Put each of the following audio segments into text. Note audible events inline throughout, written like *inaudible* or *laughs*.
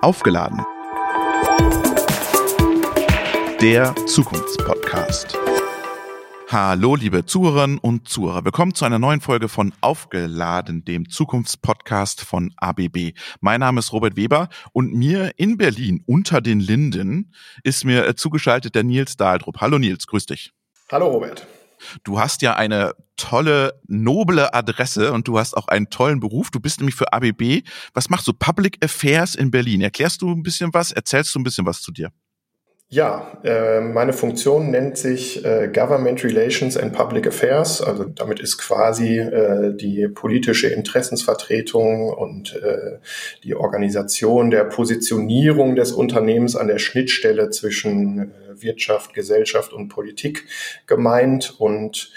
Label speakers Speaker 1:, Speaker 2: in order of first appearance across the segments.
Speaker 1: Aufgeladen. Der Zukunftspodcast. Hallo, liebe Zuhörerinnen und Zuhörer. Willkommen zu einer neuen Folge von Aufgeladen, dem Zukunftspodcast von ABB. Mein Name ist Robert Weber und mir in Berlin unter den Linden ist mir äh, zugeschaltet der Nils Dahldrup. Hallo Nils, grüß dich.
Speaker 2: Hallo Robert.
Speaker 1: Du hast ja eine tolle, noble Adresse und du hast auch einen tollen Beruf. Du bist nämlich für ABB. Was machst du? Public Affairs in Berlin. Erklärst du ein bisschen was? Erzählst du ein bisschen was zu dir?
Speaker 2: Ja, äh, meine Funktion nennt sich äh, Government Relations and Public Affairs. Also damit ist quasi äh, die politische Interessensvertretung und äh, die Organisation der Positionierung des Unternehmens an der Schnittstelle zwischen äh, Wirtschaft, Gesellschaft und Politik gemeint. Und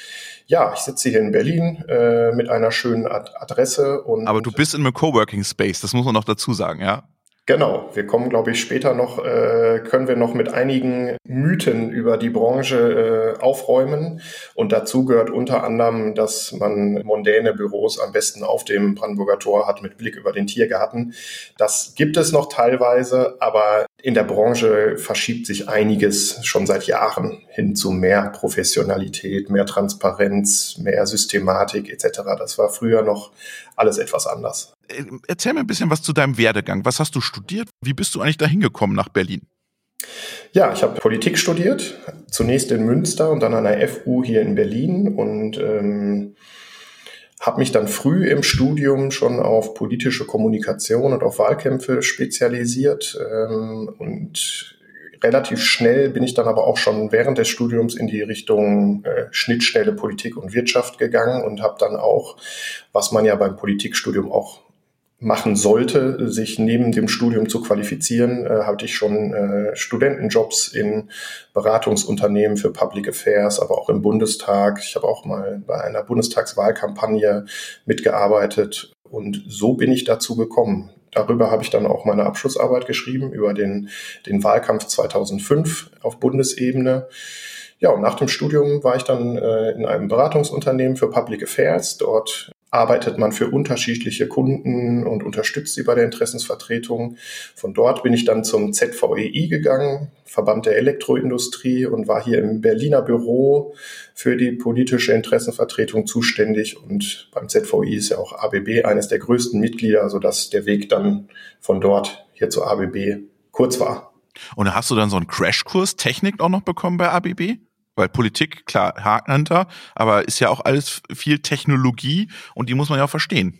Speaker 2: ja, ich sitze hier in Berlin äh, mit einer schönen Ad Adresse. Und
Speaker 1: Aber du bist in einem Coworking Space, das muss man noch dazu sagen, ja?
Speaker 2: Genau, wir kommen, glaube ich, später noch, äh, können wir noch mit einigen Mythen über die Branche äh, aufräumen. Und dazu gehört unter anderem, dass man mondäne Büros am besten auf dem Brandenburger Tor hat mit Blick über den Tiergarten. Das gibt es noch teilweise, aber in der Branche verschiebt sich einiges schon seit Jahren hin zu mehr Professionalität, mehr Transparenz, mehr Systematik etc. Das war früher noch alles etwas anders.
Speaker 1: Äh, erzähl mir ein bisschen was zu deinem Werdegang. Was hast du studiert? Wie bist du eigentlich da hingekommen nach Berlin?
Speaker 2: Ja, ich habe Politik studiert, zunächst in Münster und dann an der FU hier in Berlin und ähm, habe mich dann früh im Studium schon auf politische Kommunikation und auf Wahlkämpfe spezialisiert ähm, und relativ schnell bin ich dann aber auch schon während des Studiums in die Richtung äh, Schnittstelle Politik und Wirtschaft gegangen und habe dann auch, was man ja beim Politikstudium auch machen sollte, sich neben dem Studium zu qualifizieren, äh, hatte ich schon äh, Studentenjobs in Beratungsunternehmen für Public Affairs, aber auch im Bundestag. Ich habe auch mal bei einer Bundestagswahlkampagne mitgearbeitet und so bin ich dazu gekommen. Darüber habe ich dann auch meine Abschlussarbeit geschrieben über den, den Wahlkampf 2005 auf Bundesebene. Ja, und nach dem Studium war ich dann äh, in einem Beratungsunternehmen für Public Affairs. Dort arbeitet man für unterschiedliche Kunden und unterstützt sie bei der Interessensvertretung. Von dort bin ich dann zum ZVEI gegangen, Verband der Elektroindustrie und war hier im Berliner Büro für die politische Interessenvertretung zuständig. Und beim ZVEI ist ja auch ABB eines der größten Mitglieder, sodass der Weg dann von dort hier zu ABB kurz war.
Speaker 1: Und hast du dann so einen Crashkurs Technik auch noch bekommen bei ABB? Weil Politik, klar, Hakenhunter, aber ist ja auch alles viel Technologie und die muss man ja auch verstehen.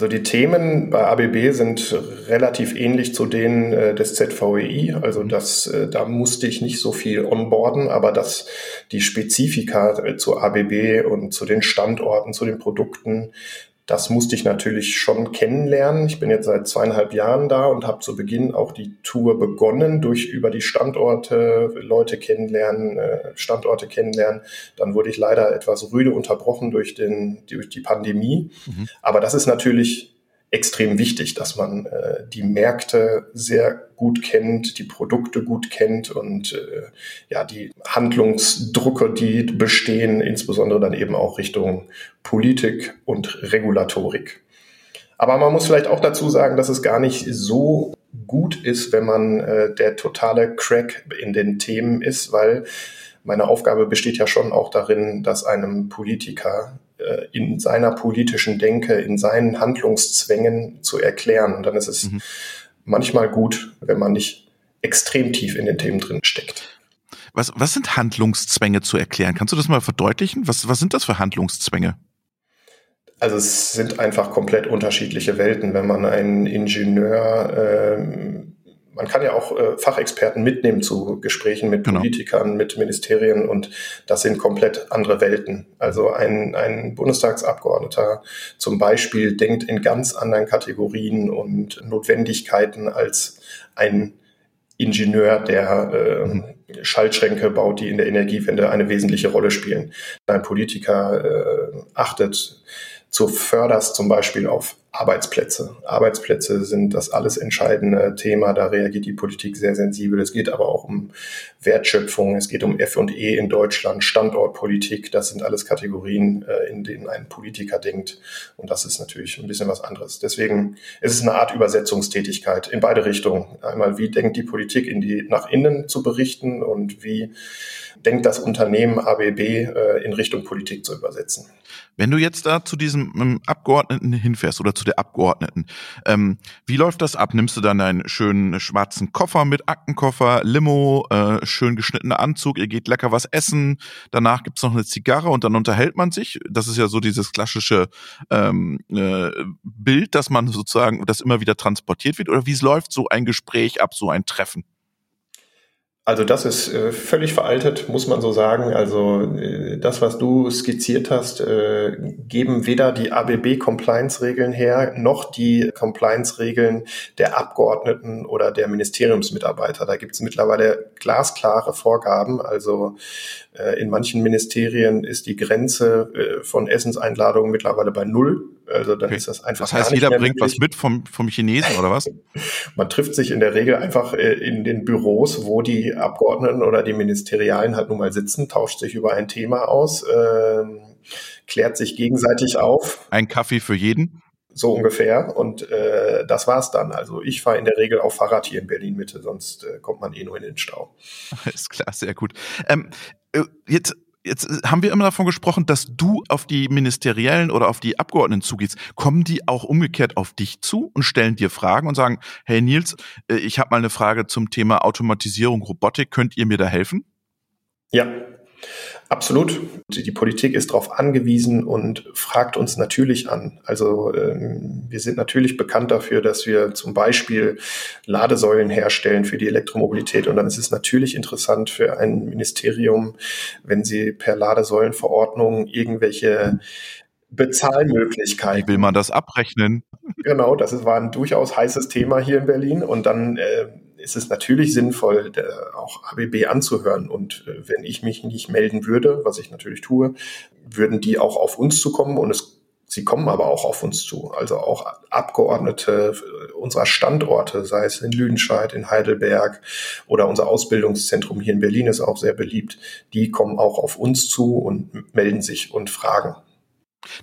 Speaker 2: Also die Themen bei ABB sind relativ ähnlich zu denen äh, des ZVEI. Also das, äh, da musste ich nicht so viel onboarden, aber dass die Spezifika äh, zu ABB und zu den Standorten, zu den Produkten, das musste ich natürlich schon kennenlernen. Ich bin jetzt seit zweieinhalb Jahren da und habe zu Beginn auch die Tour begonnen durch über die Standorte Leute kennenlernen, äh, Standorte kennenlernen. Dann wurde ich leider etwas rüde unterbrochen durch den durch die Pandemie. Mhm. Aber das ist natürlich extrem wichtig, dass man äh, die Märkte sehr gut kennt, die Produkte gut kennt und äh, ja die Handlungsdrucke, die bestehen, insbesondere dann eben auch Richtung Politik und Regulatorik. Aber man muss vielleicht auch dazu sagen, dass es gar nicht so gut ist, wenn man äh, der totale Crack in den Themen ist, weil meine Aufgabe besteht ja schon auch darin, dass einem Politiker äh, in seiner politischen Denke, in seinen Handlungszwängen zu erklären. Und dann ist es mhm. manchmal gut, wenn man nicht extrem tief in den Themen drin steckt.
Speaker 1: Was, was sind Handlungszwänge zu erklären? Kannst du das mal verdeutlichen? Was, was sind das für Handlungszwänge?
Speaker 2: Also es sind einfach komplett unterschiedliche Welten. Wenn man einen Ingenieur äh, man kann ja auch äh, Fachexperten mitnehmen zu Gesprächen mit genau. Politikern, mit Ministerien und das sind komplett andere Welten. Also ein, ein Bundestagsabgeordneter zum Beispiel denkt in ganz anderen Kategorien und Notwendigkeiten als ein Ingenieur, der äh. Schaltschränke baut, die in der Energiewende eine wesentliche Rolle spielen. Ein Politiker äh, achtet zuvörderst zum Beispiel auf Arbeitsplätze. Arbeitsplätze sind das alles entscheidende Thema. Da reagiert die Politik sehr sensibel. Es geht aber auch um Wertschöpfung. Es geht um F&E in Deutschland, Standortpolitik. Das sind alles Kategorien, äh, in denen ein Politiker denkt. Und das ist natürlich ein bisschen was anderes. Deswegen ist es eine Art Übersetzungstätigkeit in beide Richtungen. Einmal, wie denkt die Politik in die, nach innen zu berichten und wie denkt das Unternehmen ABB äh, in Richtung Politik zu übersetzen.
Speaker 1: Wenn du jetzt da zu diesem ähm, Abgeordneten hinfährst oder zu der Abgeordneten, ähm, wie läuft das ab? Nimmst du dann deinen schönen schwarzen Koffer mit Aktenkoffer, Limo, äh, schön geschnittener Anzug, ihr geht lecker was essen, danach gibt's noch eine Zigarre und dann unterhält man sich. Das ist ja so dieses klassische ähm, äh, Bild, dass man sozusagen, das immer wieder transportiert wird. Oder wie läuft so ein Gespräch ab, so ein Treffen?
Speaker 2: Also das ist äh, völlig veraltet, muss man so sagen. Also äh, das, was du skizziert hast, äh, geben weder die ABB-Compliance-Regeln her, noch die Compliance-Regeln der Abgeordneten oder der Ministeriumsmitarbeiter. Da gibt es mittlerweile glasklare Vorgaben. Also äh, in manchen Ministerien ist die Grenze äh, von Essenseinladungen mittlerweile bei null. Also dann okay. ist das einfach.
Speaker 1: Das heißt, jeder bringt möglich. was mit vom, vom Chinesen oder was?
Speaker 2: Man trifft sich in der Regel einfach äh, in den Büros, wo die Abgeordneten oder die Ministerialen halt nun mal sitzen, tauscht sich über ein Thema aus, äh, klärt sich gegenseitig auf.
Speaker 1: Ein Kaffee für jeden?
Speaker 2: So ungefähr. Und äh, das war's dann. Also ich fahre in der Regel auf Fahrrad hier in Berlin Mitte, sonst äh, kommt man eh nur in den Stau. *laughs*
Speaker 1: Alles klar, sehr gut. Ähm, äh, jetzt jetzt haben wir immer davon gesprochen, dass du auf die Ministeriellen oder auf die Abgeordneten zugehst. Kommen die auch umgekehrt auf dich zu und stellen dir Fragen und sagen, hey Nils, äh, ich habe mal eine Frage zum Thema Automatisierung, Robotik, könnt ihr mir da helfen?
Speaker 2: Ja, Absolut. Die Politik ist darauf angewiesen und fragt uns natürlich an. Also ähm, wir sind natürlich bekannt dafür, dass wir zum Beispiel Ladesäulen herstellen für die Elektromobilität. Und dann ist es natürlich interessant für ein Ministerium, wenn sie per Ladesäulenverordnung irgendwelche Bezahlmöglichkeiten.
Speaker 1: Wie will man das abrechnen?
Speaker 2: Genau, das war ein durchaus heißes Thema hier in Berlin. Und dann äh, ist es natürlich sinnvoll, auch ABB anzuhören. Und äh, wenn ich mich nicht melden würde, was ich natürlich tue, würden die auch auf uns zukommen und es Sie kommen aber auch auf uns zu, also auch Abgeordnete äh, unserer Standorte, sei es in Lüdenscheid, in Heidelberg oder unser Ausbildungszentrum hier in Berlin ist auch sehr beliebt. Die kommen auch auf uns zu und melden sich und fragen.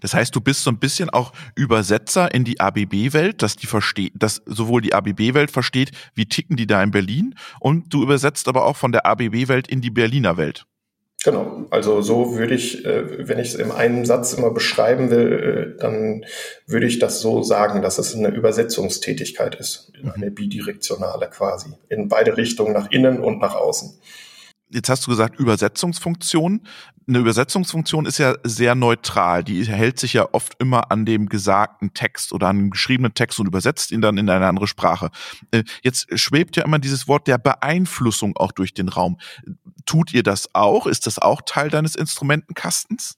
Speaker 1: Das heißt, du bist so ein bisschen auch Übersetzer in die ABB-Welt, dass die versteht, dass sowohl die ABB-Welt versteht, wie ticken die da in Berlin, und du übersetzt aber auch von der ABB-Welt in die Berliner Welt.
Speaker 2: Genau, also so würde ich, äh, wenn ich es in einem Satz immer beschreiben will, äh, dann würde ich das so sagen, dass es eine Übersetzungstätigkeit ist, mhm. eine bidirektionale quasi, in beide Richtungen, nach innen und nach außen.
Speaker 1: Jetzt hast du gesagt Übersetzungsfunktion. Eine Übersetzungsfunktion ist ja sehr neutral. Die hält sich ja oft immer an dem gesagten Text oder an dem geschriebenen Text und übersetzt ihn dann in eine andere Sprache. Äh, jetzt schwebt ja immer dieses Wort der Beeinflussung auch durch den Raum. Tut ihr das auch? Ist das auch Teil deines Instrumentenkastens?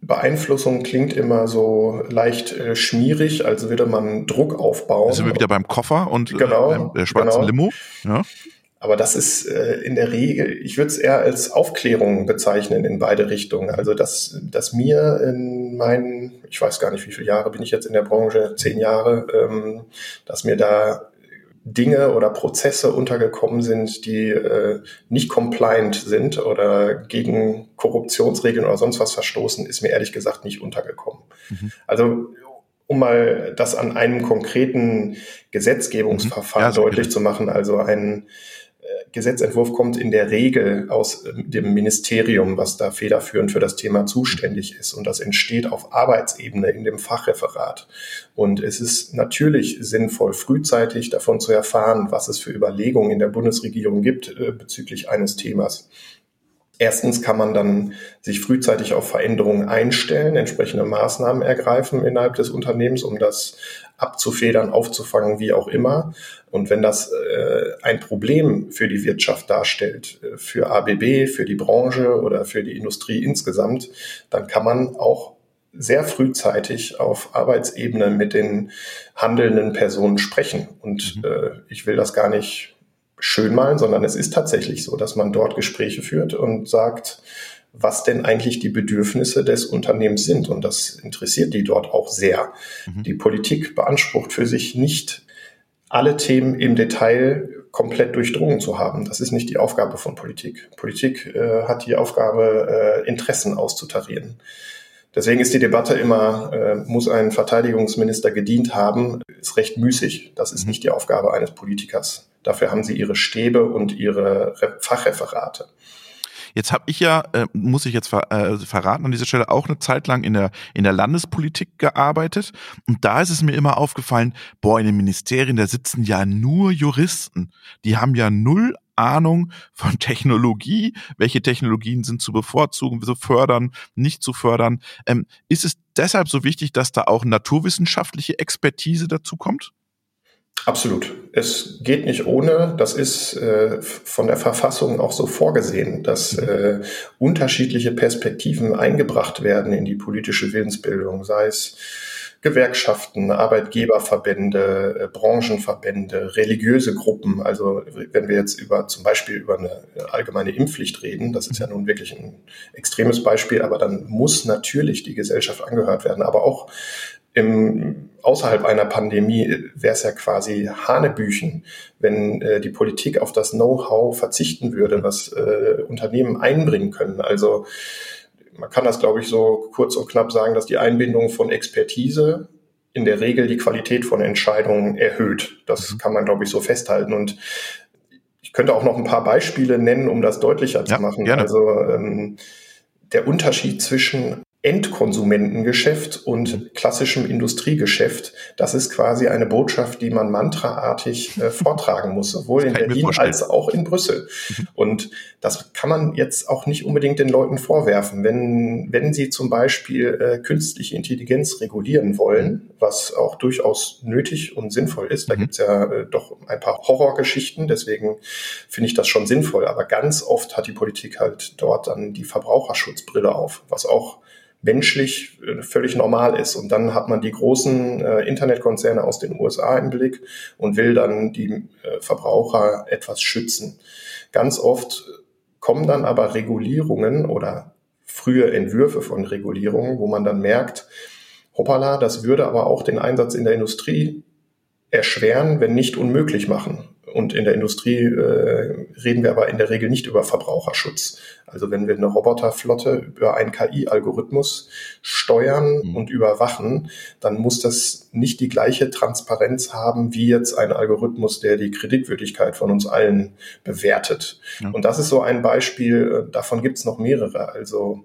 Speaker 2: Beeinflussung klingt immer so leicht äh, schmierig, als würde man Druck aufbauen. Da
Speaker 1: sind wir wieder beim Koffer und
Speaker 2: genau,
Speaker 1: äh, der schwarzen genau. Limo. Ja.
Speaker 2: Aber das ist äh, in der Regel, ich würde es eher als Aufklärung bezeichnen in beide Richtungen. Also dass, dass mir in meinen, ich weiß gar nicht, wie viele Jahre bin ich jetzt in der Branche, zehn Jahre, ähm, dass mir da Dinge oder Prozesse untergekommen sind, die äh, nicht compliant sind oder gegen Korruptionsregeln oder sonst was verstoßen, ist mir ehrlich gesagt nicht untergekommen. Mhm. Also um mal das an einem konkreten Gesetzgebungsverfahren mhm. ja, deutlich zu machen, also ein Gesetzentwurf kommt in der Regel aus ähm, dem Ministerium, was da federführend für das Thema zuständig ist. Und das entsteht auf Arbeitsebene in dem Fachreferat. Und es ist natürlich sinnvoll, frühzeitig davon zu erfahren, was es für Überlegungen in der Bundesregierung gibt äh, bezüglich eines Themas. Erstens kann man dann sich frühzeitig auf Veränderungen einstellen, entsprechende Maßnahmen ergreifen innerhalb des Unternehmens, um das abzufedern, aufzufangen, wie auch immer. Und wenn das äh, ein Problem für die Wirtschaft darstellt, äh, für ABB, für die Branche oder für die Industrie insgesamt, dann kann man auch sehr frühzeitig auf Arbeitsebene mit den handelnden Personen sprechen. Und mhm. äh, ich will das gar nicht schön malen, sondern es ist tatsächlich so, dass man dort Gespräche führt und sagt, was denn eigentlich die Bedürfnisse des Unternehmens sind. Und das interessiert die dort auch sehr. Mhm. Die Politik beansprucht für sich nicht alle Themen im Detail komplett durchdrungen zu haben. Das ist nicht die Aufgabe von Politik. Politik äh, hat die Aufgabe, äh, Interessen auszutarieren. Deswegen ist die Debatte immer, äh, muss ein Verteidigungsminister gedient haben, ist recht müßig. Das ist mhm. nicht die Aufgabe eines Politikers. Dafür haben sie ihre Stäbe und ihre Fachreferate.
Speaker 1: Jetzt habe ich ja, äh, muss ich jetzt ver äh, verraten an dieser Stelle, auch eine Zeit lang in der, in der Landespolitik gearbeitet. Und da ist es mir immer aufgefallen, boah, in den Ministerien, da sitzen ja nur Juristen. Die haben ja null Ahnung von Technologie, welche Technologien sind zu bevorzugen, zu fördern, nicht zu fördern. Ähm, ist es deshalb so wichtig, dass da auch naturwissenschaftliche Expertise dazu kommt?
Speaker 2: Absolut. Es geht nicht ohne. Das ist äh, von der Verfassung auch so vorgesehen, dass mhm. äh, unterschiedliche Perspektiven eingebracht werden in die politische Willensbildung, sei es Gewerkschaften, Arbeitgeberverbände, äh, Branchenverbände, religiöse Gruppen. Also wenn wir jetzt über zum Beispiel über eine allgemeine Impfpflicht reden, das ist ja nun wirklich ein extremes Beispiel, aber dann muss natürlich die Gesellschaft angehört werden. Aber auch im, außerhalb einer Pandemie wäre es ja quasi Hanebüchen, wenn äh, die Politik auf das Know-how verzichten würde, was äh, Unternehmen einbringen können. Also man kann das, glaube ich, so kurz und knapp sagen, dass die Einbindung von Expertise in der Regel die Qualität von Entscheidungen erhöht. Das mhm. kann man, glaube ich, so festhalten. Und ich könnte auch noch ein paar Beispiele nennen, um das deutlicher ja, zu machen. Gerne. Also ähm, der Unterschied zwischen Endkonsumentengeschäft und klassischem Industriegeschäft. Das ist quasi eine Botschaft, die man mantraartig äh, *laughs* vortragen muss, sowohl in Berlin als auch in Brüssel. Mhm. Und das kann man jetzt auch nicht unbedingt den Leuten vorwerfen. Wenn, wenn sie zum Beispiel äh, künstliche Intelligenz regulieren wollen, was auch durchaus nötig und sinnvoll ist, da mhm. gibt's ja äh, doch ein paar Horrorgeschichten, deswegen finde ich das schon sinnvoll. Aber ganz oft hat die Politik halt dort dann die Verbraucherschutzbrille auf, was auch menschlich äh, völlig normal ist. Und dann hat man die großen äh, Internetkonzerne aus den USA im Blick und will dann die äh, Verbraucher etwas schützen. Ganz oft kommen dann aber Regulierungen oder frühe Entwürfe von Regulierungen, wo man dann merkt, hoppala, das würde aber auch den Einsatz in der Industrie erschweren, wenn nicht unmöglich machen. Und in der Industrie äh, reden wir aber in der Regel nicht über Verbraucherschutz. Also wenn wir eine Roboterflotte über einen KI-Algorithmus steuern mhm. und überwachen, dann muss das nicht die gleiche Transparenz haben wie jetzt ein Algorithmus, der die Kreditwürdigkeit von uns allen bewertet. Ja. Und das ist so ein Beispiel, äh, davon gibt es noch mehrere. Also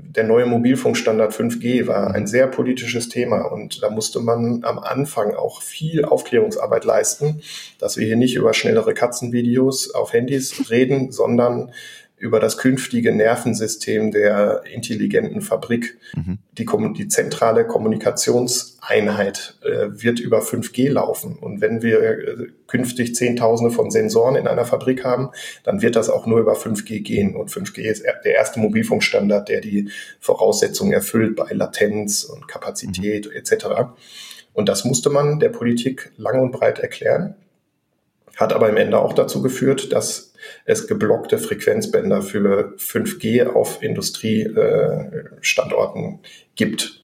Speaker 2: der neue Mobilfunkstandard 5G war ein sehr politisches Thema und da musste man am Anfang auch viel Aufklärungsarbeit leisten, dass wir hier nicht über schnellere Katzenvideos auf Handys reden, sondern über das künftige Nervensystem der intelligenten Fabrik. Mhm. Die, die, zentrale Kommunikationseinheit äh, wird über 5G laufen. Und wenn wir äh, künftig Zehntausende von Sensoren in einer Fabrik haben, dann wird das auch nur über 5G gehen. Und 5G ist der erste Mobilfunkstandard, der die Voraussetzungen erfüllt bei Latenz und Kapazität mhm. etc. Und das musste man der Politik lang und breit erklären hat aber im Ende auch dazu geführt, dass es geblockte Frequenzbänder für 5G auf Industriestandorten gibt.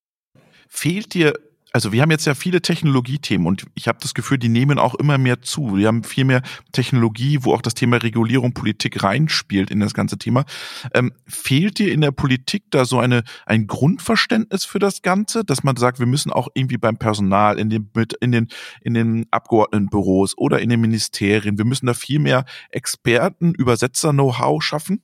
Speaker 1: Fehlt dir also wir haben jetzt ja viele Technologiethemen und ich habe das Gefühl, die nehmen auch immer mehr zu. Wir haben viel mehr Technologie, wo auch das Thema Regulierung, Politik reinspielt in das ganze Thema. Ähm, fehlt dir in der Politik da so eine ein Grundverständnis für das Ganze, dass man sagt, wir müssen auch irgendwie beim Personal, in den mit in den in den Abgeordnetenbüros oder in den Ministerien, wir müssen da viel mehr Experten, Übersetzer, Know-how schaffen?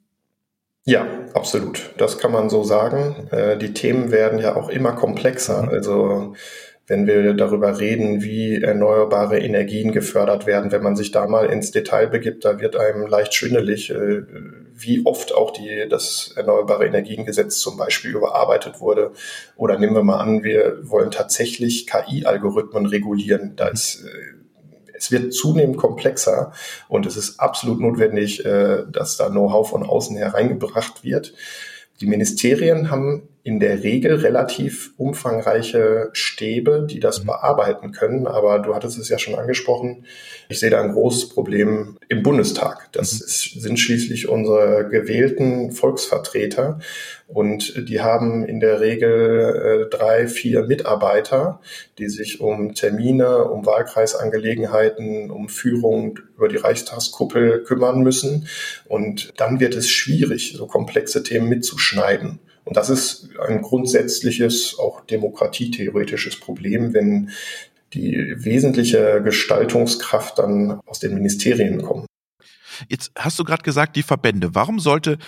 Speaker 2: Ja, absolut. Das kann man so sagen. Äh, die Themen werden ja auch immer komplexer. Mhm. Also wenn wir darüber reden, wie erneuerbare Energien gefördert werden, wenn man sich da mal ins Detail begibt, da wird einem leicht schwindelig, äh, wie oft auch die, das Erneuerbare Energiengesetz zum Beispiel überarbeitet wurde. Oder nehmen wir mal an, wir wollen tatsächlich KI-Algorithmen regulieren. Da ist äh, es wird zunehmend komplexer und es ist absolut notwendig, äh, dass da Know-how von außen hereingebracht wird. Die Ministerien haben in der Regel relativ umfangreiche Stäbe, die das mhm. bearbeiten können. Aber du hattest es ja schon angesprochen. Ich sehe da ein großes Problem im Bundestag. Das mhm. ist, sind schließlich unsere gewählten Volksvertreter. Und die haben in der Regel äh, drei, vier Mitarbeiter, die sich um Termine, um Wahlkreisangelegenheiten, um Führung über die Reichstagskuppel kümmern müssen. Und dann wird es schwierig, so komplexe Themen mitzuschneiden. Und das ist ein grundsätzliches, auch demokratietheoretisches Problem, wenn die wesentliche Gestaltungskraft dann aus den Ministerien kommt.
Speaker 1: Jetzt hast du gerade gesagt, die Verbände. Warum sollte,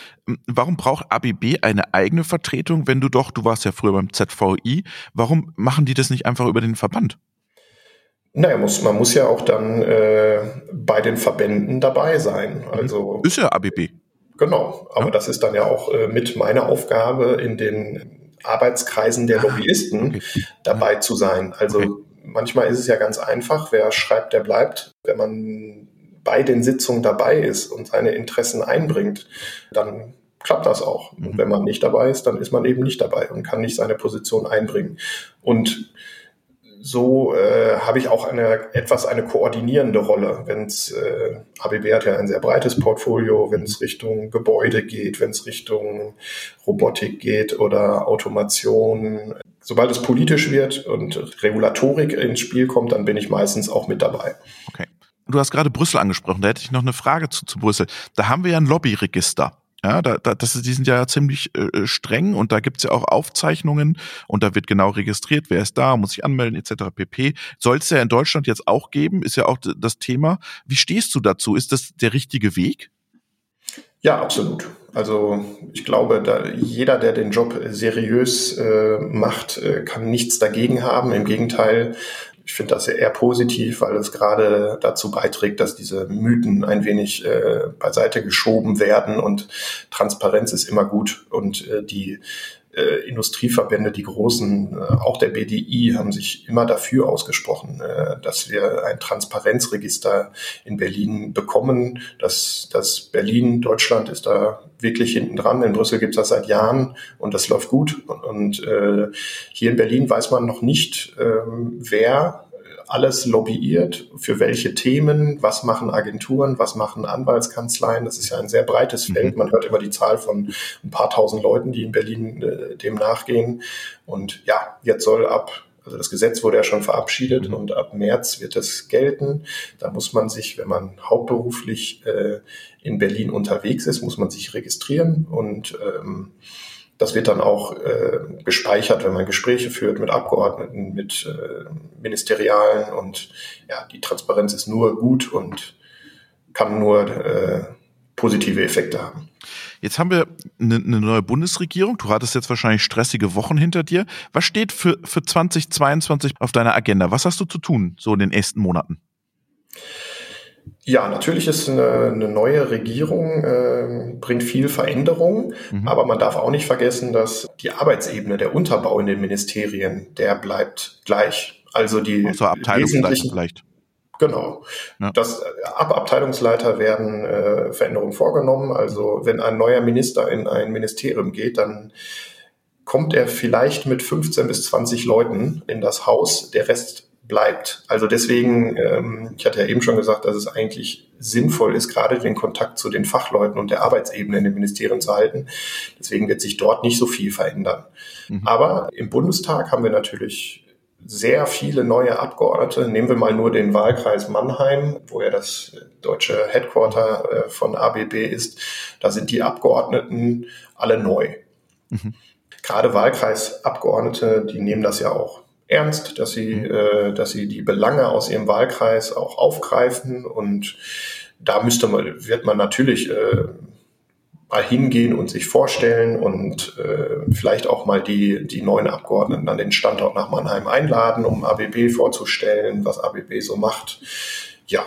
Speaker 1: warum braucht ABB eine eigene Vertretung, wenn du doch, du warst ja früher beim ZVI, warum machen die das nicht einfach über den Verband?
Speaker 2: Naja, muss, man muss ja auch dann äh, bei den Verbänden dabei sein. Mhm. Also
Speaker 1: ist ja ABB.
Speaker 2: Genau, aber ja. das ist dann ja auch äh, mit meiner Aufgabe in den Arbeitskreisen der ah, Lobbyisten okay. dabei zu sein. Also okay. manchmal ist es ja ganz einfach, wer schreibt, der bleibt. Wenn man bei den Sitzungen dabei ist und seine Interessen einbringt, dann klappt das auch. Und mhm. wenn man nicht dabei ist, dann ist man eben nicht dabei und kann nicht seine Position einbringen. Und so äh, habe ich auch eine etwas eine koordinierende Rolle, wenn es äh, ABB hat ja ein sehr breites Portfolio, wenn es Richtung Gebäude geht, wenn es Richtung Robotik geht oder Automation. Sobald es politisch wird und Regulatorik ins Spiel kommt, dann bin ich meistens auch mit dabei.
Speaker 1: Okay. Du hast gerade Brüssel angesprochen, da hätte ich noch eine Frage zu, zu Brüssel. Da haben wir ja ein Lobbyregister. Ja, da, da, das ist, die sind ja ziemlich äh, äh, streng und da gibt's ja auch Aufzeichnungen und da wird genau registriert, wer ist da, muss sich anmelden etc. pp. Soll es ja in Deutschland jetzt auch geben, ist ja auch das Thema. Wie stehst du dazu? Ist das der richtige Weg?
Speaker 2: Ja, absolut. Also ich glaube, da jeder, der den Job seriös äh, macht, äh, kann nichts dagegen haben. Im Gegenteil, ich finde das eher positiv, weil es gerade dazu beiträgt, dass diese Mythen ein wenig äh, beiseite geschoben werden und Transparenz ist immer gut und äh, die äh, Industrieverbände, die großen, äh, auch der BDI, haben sich immer dafür ausgesprochen, äh, dass wir ein Transparenzregister in Berlin bekommen. Dass, dass Berlin, Deutschland ist da wirklich hinten dran. In Brüssel gibt es das seit Jahren und das läuft gut. Und, und äh, hier in Berlin weiß man noch nicht, äh, wer alles lobbyiert, für welche Themen, was machen Agenturen, was machen Anwaltskanzleien. Das ist ja ein sehr breites mhm. Feld. Man hört immer die Zahl von ein paar tausend Leuten, die in Berlin äh, dem nachgehen. Und ja, jetzt soll ab also das Gesetz wurde ja schon verabschiedet mhm. und ab März wird es gelten. Da muss man sich, wenn man hauptberuflich äh, in Berlin unterwegs ist, muss man sich registrieren und ähm, das wird dann auch äh, gespeichert, wenn man Gespräche führt mit Abgeordneten, mit äh, Ministerialen und ja, die Transparenz ist nur gut und kann nur äh, positive Effekte haben.
Speaker 1: Jetzt haben wir eine, eine neue Bundesregierung. Du hattest jetzt wahrscheinlich stressige Wochen hinter dir. Was steht für, für 2022 auf deiner Agenda? Was hast du zu tun, so in den ersten Monaten?
Speaker 2: Ja, natürlich ist eine, eine neue Regierung, äh, bringt viel Veränderung, mhm. aber man darf auch nicht vergessen, dass die Arbeitsebene, der Unterbau in den Ministerien, der bleibt gleich. Also die
Speaker 1: also wesentlichen vielleicht.
Speaker 2: Genau. Ja. Das, ab Abteilungsleiter werden äh, Veränderungen vorgenommen. Also wenn ein neuer Minister in ein Ministerium geht, dann kommt er vielleicht mit 15 bis 20 Leuten in das Haus. Der Rest bleibt. Also deswegen, ähm, ich hatte ja eben schon gesagt, dass es eigentlich sinnvoll ist, gerade den Kontakt zu den Fachleuten und der Arbeitsebene in den Ministerien zu halten. Deswegen wird sich dort nicht so viel verändern. Mhm. Aber im Bundestag haben wir natürlich sehr viele neue Abgeordnete. Nehmen wir mal nur den Wahlkreis Mannheim, wo ja das deutsche Headquarter äh, von ABB ist. Da sind die Abgeordneten alle neu. Mhm. Gerade Wahlkreisabgeordnete, die nehmen das ja auch ernst, dass sie, mhm. äh, dass sie die Belange aus ihrem Wahlkreis auch aufgreifen und da müsste man, wird man natürlich äh, mal hingehen und sich vorstellen und äh, vielleicht auch mal die, die neuen Abgeordneten an den Standort nach Mannheim einladen, um ABB vorzustellen, was ABB so macht. Ja,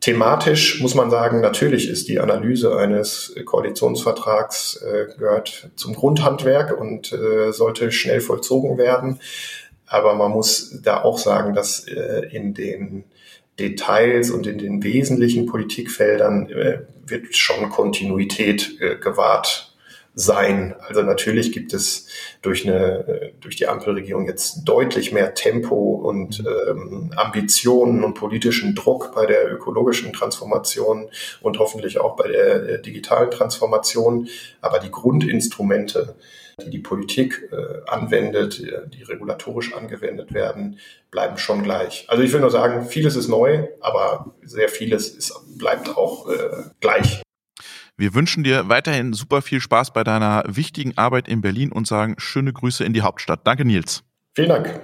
Speaker 2: thematisch muss man sagen, natürlich ist die Analyse eines Koalitionsvertrags äh, gehört zum Grundhandwerk und äh, sollte schnell vollzogen werden. Aber man muss da auch sagen, dass äh, in den Details und in den wesentlichen Politikfeldern äh, wird schon Kontinuität äh, gewahrt. Sein. Also natürlich gibt es durch eine durch die Ampelregierung jetzt deutlich mehr Tempo und ähm, Ambitionen und politischen Druck bei der ökologischen Transformation und hoffentlich auch bei der äh, digitalen Transformation. Aber die Grundinstrumente, die die Politik äh, anwendet, die regulatorisch angewendet werden, bleiben schon gleich. Also ich will nur sagen, vieles ist neu, aber sehr vieles ist, bleibt auch äh, gleich.
Speaker 1: Wir wünschen dir weiterhin super viel Spaß bei deiner wichtigen Arbeit in Berlin und sagen schöne Grüße in die Hauptstadt. Danke, Nils.
Speaker 2: Vielen Dank.